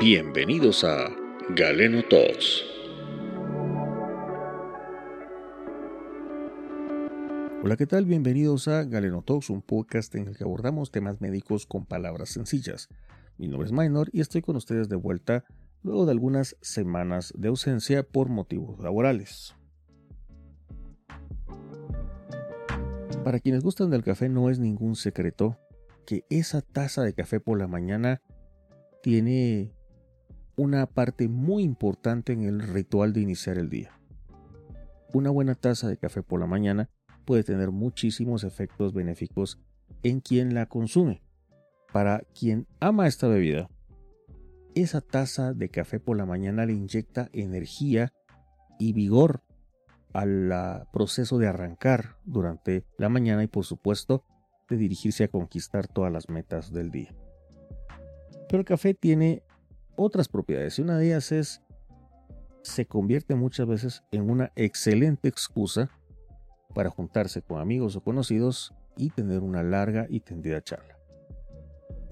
Bienvenidos a Galeno Talks. Hola, ¿qué tal? Bienvenidos a Galeno Talks, un podcast en el que abordamos temas médicos con palabras sencillas. Mi nombre es Minor y estoy con ustedes de vuelta luego de algunas semanas de ausencia por motivos laborales. Para quienes gustan del café no es ningún secreto que esa taza de café por la mañana tiene una parte muy importante en el ritual de iniciar el día. Una buena taza de café por la mañana puede tener muchísimos efectos benéficos en quien la consume. Para quien ama esta bebida, esa taza de café por la mañana le inyecta energía y vigor al proceso de arrancar durante la mañana y por supuesto de dirigirse a conquistar todas las metas del día. Pero el café tiene otras propiedades y una de ellas es se convierte muchas veces en una excelente excusa para juntarse con amigos o conocidos y tener una larga y tendida charla.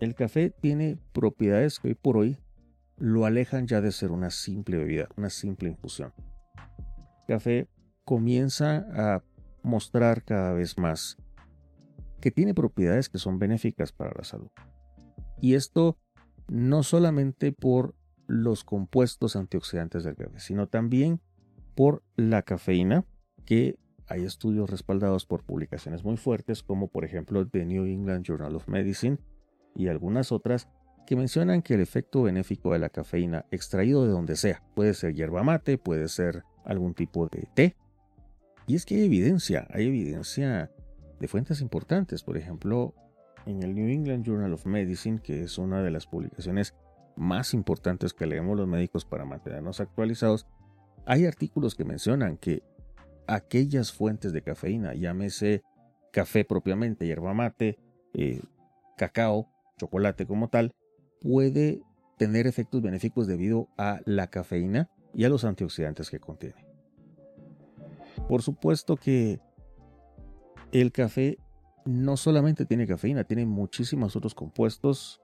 El café tiene propiedades que hoy por hoy lo alejan ya de ser una simple bebida, una simple infusión. El café comienza a mostrar cada vez más que tiene propiedades que son benéficas para la salud. Y esto no solamente por los compuestos antioxidantes del café, sino también por la cafeína, que hay estudios respaldados por publicaciones muy fuertes, como por ejemplo The New England Journal of Medicine y algunas otras, que mencionan que el efecto benéfico de la cafeína extraído de donde sea, puede ser hierba mate, puede ser algún tipo de té, y es que hay evidencia, hay evidencia de fuentes importantes, por ejemplo, en el New England Journal of Medicine, que es una de las publicaciones más importantes que leemos los médicos para mantenernos actualizados, hay artículos que mencionan que aquellas fuentes de cafeína, llámese café propiamente, hierba mate, eh, cacao, chocolate como tal, puede tener efectos benéficos debido a la cafeína y a los antioxidantes que contiene. Por supuesto que el café no solamente tiene cafeína, tiene muchísimos otros compuestos,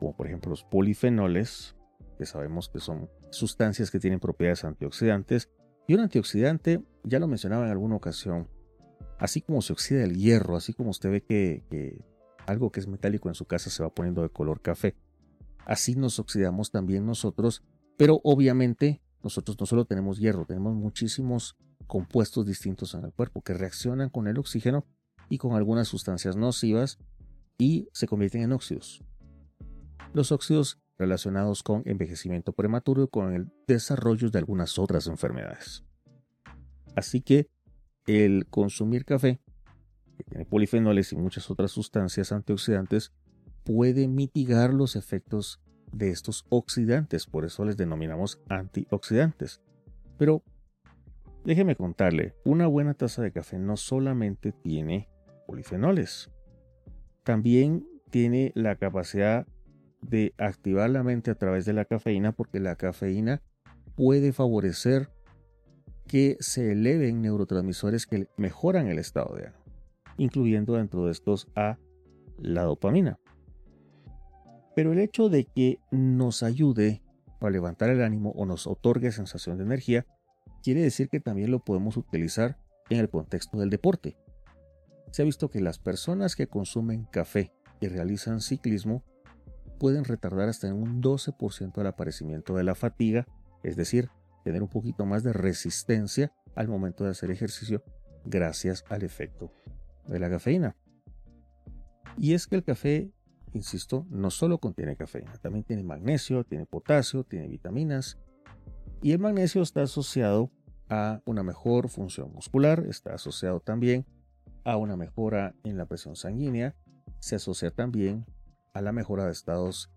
como por ejemplo los polifenoles, que sabemos que son sustancias que tienen propiedades antioxidantes. Y un antioxidante, ya lo mencionaba en alguna ocasión, así como se oxida el hierro, así como usted ve que, algo que es metálico en su casa se va poniendo de color café, así nos oxidamos también nosotros, pero obviamente nosotros no solo tenemos hierro, tenemos muchísimos compuestos distintos en el cuerpo que reaccionan con el oxígeno y con algunas sustancias nocivas y se convierten en óxidos. Los óxidos relacionados con envejecimiento prematuro y con el desarrollo de algunas otras enfermedades. Así que el consumir café, que tiene polifenoles y muchas otras sustancias antioxidantes, puede mitigar los efectos de estos oxidantes, por eso les denominamos antioxidantes. Pero Déjeme contarle, una buena taza de café no solamente tiene polifenoles, también tiene la capacidad de activar la mente a través de la cafeína porque la cafeína puede favorecer que se eleven neurotransmisores que mejoran el estado de ánimo, incluyendo dentro de estos a la dopamina. Pero el hecho de que nos ayude a levantar el ánimo o nos otorgue sensación de energía quiere decir que también lo podemos utilizar en el contexto del deporte. Se ha visto que las personas que consumen café y realizan ciclismo pueden retardar hasta un 12% el aparecimiento de la fatiga, es decir, tener un poquito más de resistencia al momento de hacer ejercicio gracias al efecto de la cafeína. Y es que el café, insisto, no solo contiene cafeína, también tiene magnesio, tiene potasio, tiene vitaminas, y el magnesio está asociado a una mejor función muscular, está asociado también una mejora en la presión sanguínea, se asocia también a la mejora de estados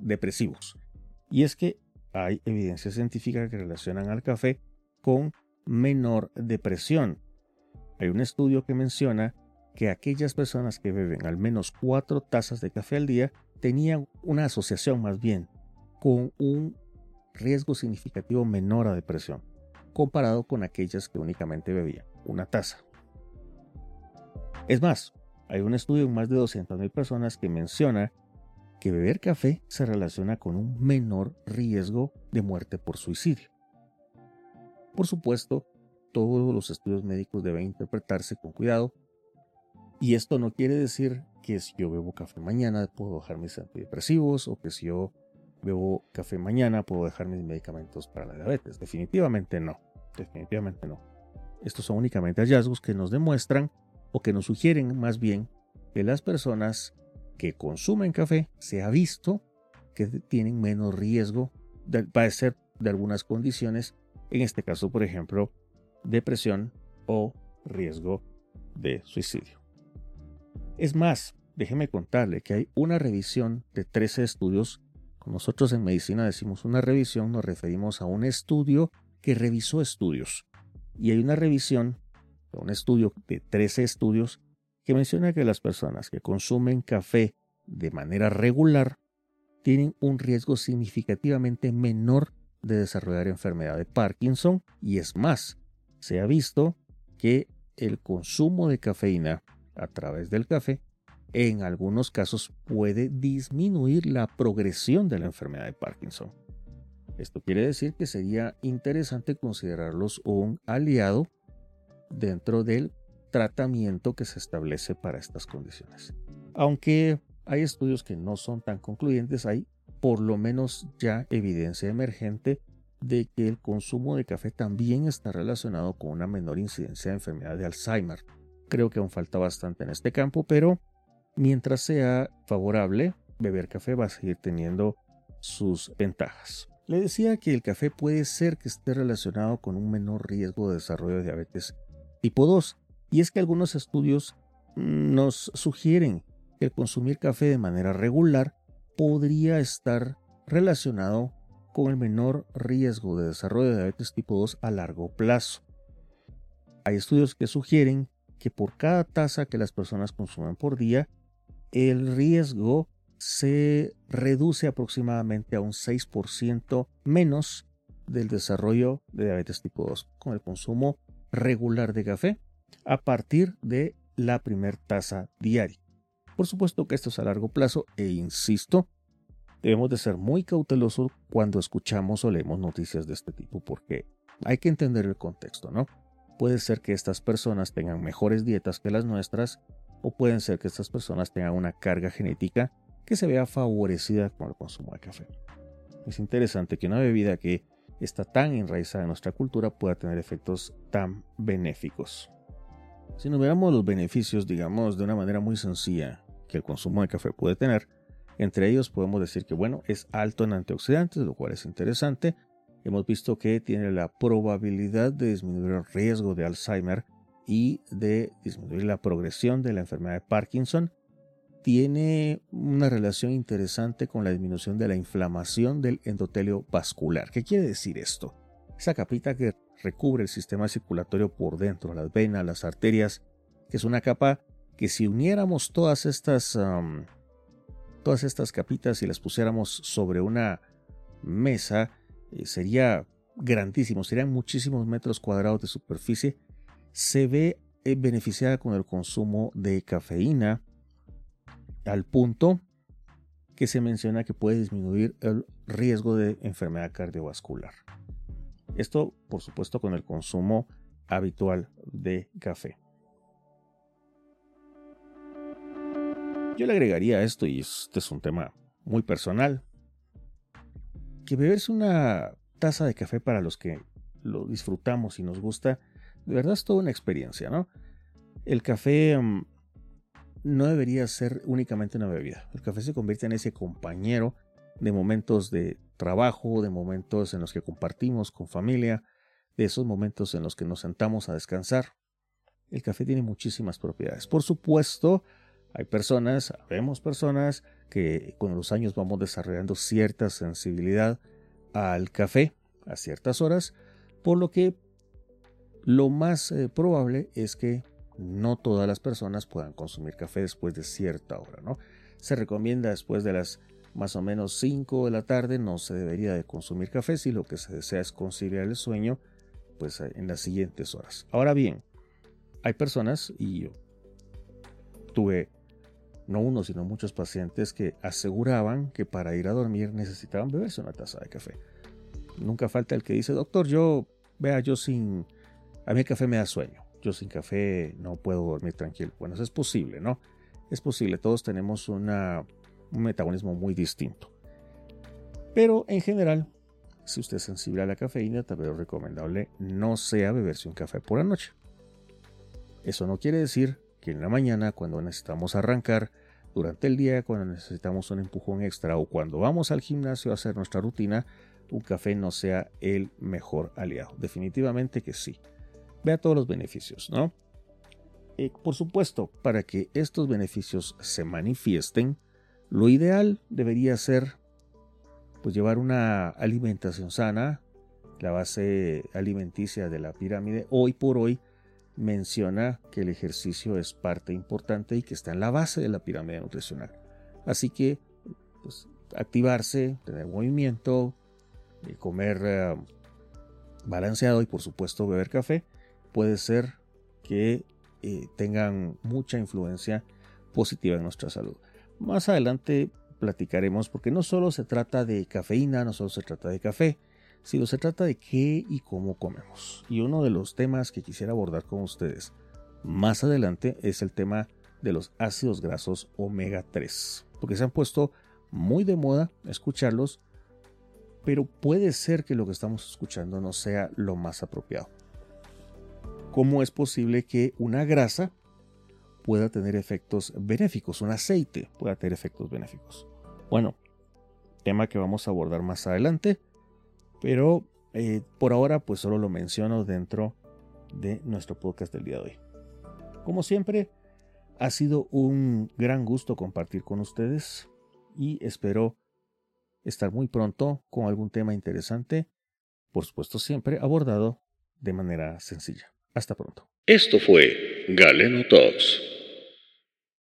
depresivos. Y es que hay evidencia científica que relacionan al café con menor depresión. Hay un estudio que menciona que aquellas personas que beben al menos cuatro tazas de café al día tenían una asociación más bien con un riesgo significativo menor a depresión, comparado con aquellas que únicamente bebían una taza. Es más, hay un estudio en más de 200.000 personas que menciona que beber café se relaciona con un menor riesgo de muerte por suicidio. Por supuesto, todos los estudios médicos deben interpretarse con cuidado y esto no quiere decir que si yo bebo café mañana puedo dejar mis antidepresivos o que si yo bebo café mañana puedo dejar mis medicamentos para la diabetes. Definitivamente no. Definitivamente no. Estos son únicamente hallazgos que nos demuestran o que nos sugieren más bien que las personas que consumen café se ha visto que tienen menos riesgo de padecer de algunas condiciones, en este caso, por ejemplo, depresión o riesgo de suicidio. Es más, déjeme contarle que hay una revisión de 13 estudios. Nosotros en medicina decimos una revisión, nos referimos a un estudio que revisó estudios. Y hay una revisión, un estudio de 13 estudios, que menciona que las personas que consumen café de manera regular tienen un riesgo significativamente menor de desarrollar enfermedad de Parkinson y es más, se ha visto que el consumo de cafeína a través del café, en algunos casos puede disminuir la progresión de la enfermedad de Parkinson. Esto quiere decir que sería interesante considerarlos un aliado dentro del tratamiento que se establece para estas condiciones. Aunque hay estudios que no son tan concluyentes, hay por lo menos ya evidencia emergente de que el consumo de café también está relacionado con una menor incidencia de enfermedad de Alzheimer. Creo que aún falta bastante en este campo, pero mientras sea favorable, beber café va a seguir teniendo sus ventajas. Le decía que el café puede ser que esté relacionado con un menor riesgo de desarrollo de diabetes tipo 2, y es que algunos estudios nos sugieren que consumir café de manera regular podría estar relacionado con el menor riesgo de desarrollo de diabetes tipo 2 a largo plazo. Hay estudios que sugieren que por cada taza que las personas consumen por día, el riesgo se reduce aproximadamente a un 6% menos del desarrollo de diabetes tipo 2 con el consumo regular de café a partir de la primera taza diaria. Por supuesto que esto es a largo plazo e insisto, Debemos de ser muy cautelosos cuando escuchamos o leemos noticias de este tipo porque hay que entender el contexto, ¿no? Puede ser que estas personas tengan mejores dietas que las nuestras o pueden ser que estas personas tengan una carga genética que se vea favorecida con el consumo de café. Es interesante que una bebida que está tan enraizada en nuestra cultura pueda tener efectos tan benéficos. Si nos veamos los beneficios, digamos, de una manera muy sencilla que el consumo de café puede tener, entre ellos podemos decir que bueno, es alto en antioxidantes, lo cual es interesante. Hemos visto que tiene la probabilidad de disminuir el riesgo de Alzheimer y de disminuir la progresión de la enfermedad de Parkinson. Tiene una relación interesante con la disminución de la inflamación del endotelio vascular. ¿Qué quiere decir esto? Esa capita que recubre el sistema circulatorio por dentro, las venas, las arterias, que es una capa que si uniéramos todas estas todas estas capitas y las pusiéramos sobre una mesa, eh, sería grandísimo, serían muchísimos metros cuadrados de superficie. Se ve eh, beneficiada con el consumo de cafeína al punto que se menciona que puede disminuir el riesgo de enfermedad cardiovascular. Esto, por supuesto, con el consumo habitual de café. Yo le agregaría esto, y este es un tema muy personal, que beberse una taza de café para los que lo disfrutamos y nos gusta, de verdad es toda una experiencia, ¿no? El café mm, no debería ser únicamente una bebida. El café se convierte en ese compañero de momentos de trabajo, de momentos en los que compartimos con familia, de esos momentos en los que nos sentamos a descansar. El café tiene muchísimas propiedades. Por supuesto, hay personas, vemos personas que con los años vamos desarrollando cierta sensibilidad al café a ciertas horas, por lo que lo más eh, probable es que no todas las personas puedan consumir café después de cierta hora, ¿no? Se recomienda después de las más o menos 5 de la tarde no se debería de consumir café si lo que se desea es conciliar el sueño pues en las siguientes horas. Ahora bien, hay personas y yo tuve no uno, sino muchos pacientes que aseguraban que para ir a dormir necesitaban beberse una taza de café. Nunca falta el que dice, doctor, yo, vea, yo sin, a mí el café me da sueño, yo sin café no puedo dormir tranquilo. Bueno, es posible, ¿no? Es posible, todos tenemos un metabolismo muy distinto. Pero en general, si usted es sensible a la cafeína, tal vez lo recomendable no sea beberse un café por la noche. Eso no quiere decir que en la mañana, cuando necesitamos arrancar, durante el día, cuando necesitamos un empujón extra o cuando vamos al gimnasio a hacer nuestra rutina, un café no sea el mejor aliado. Definitivamente que sí. Vea todos los beneficios, ¿no? Eh, por supuesto, para que estos beneficios se manifiesten, lo ideal debería ser pues llevar una alimentación sana, la base alimenticia de la pirámide hoy por hoy menciona que el ejercicio es parte importante y que está en la base de la pirámide nutricional. Así que pues, activarse, tener movimiento, eh, comer eh, balanceado y por supuesto beber café puede ser que eh, tengan mucha influencia positiva en nuestra salud. Más adelante platicaremos porque no solo se trata de cafeína, no solo se trata de café, sino se trata de qué y cómo comemos. Y uno de los temas que quisiera abordar con ustedes más adelante es el tema de los ácidos grasos omega 3, porque se han puesto muy de moda escucharlos, pero puede ser que lo que estamos escuchando no sea lo más apropiado. ¿Cómo es posible que una grasa pueda tener efectos benéficos, un aceite pueda tener efectos benéficos. Bueno, tema que vamos a abordar más adelante, pero eh, por ahora pues solo lo menciono dentro de nuestro podcast del día de hoy. Como siempre, ha sido un gran gusto compartir con ustedes y espero estar muy pronto con algún tema interesante, por supuesto siempre abordado de manera sencilla. Hasta pronto. Esto fue Galeno Talks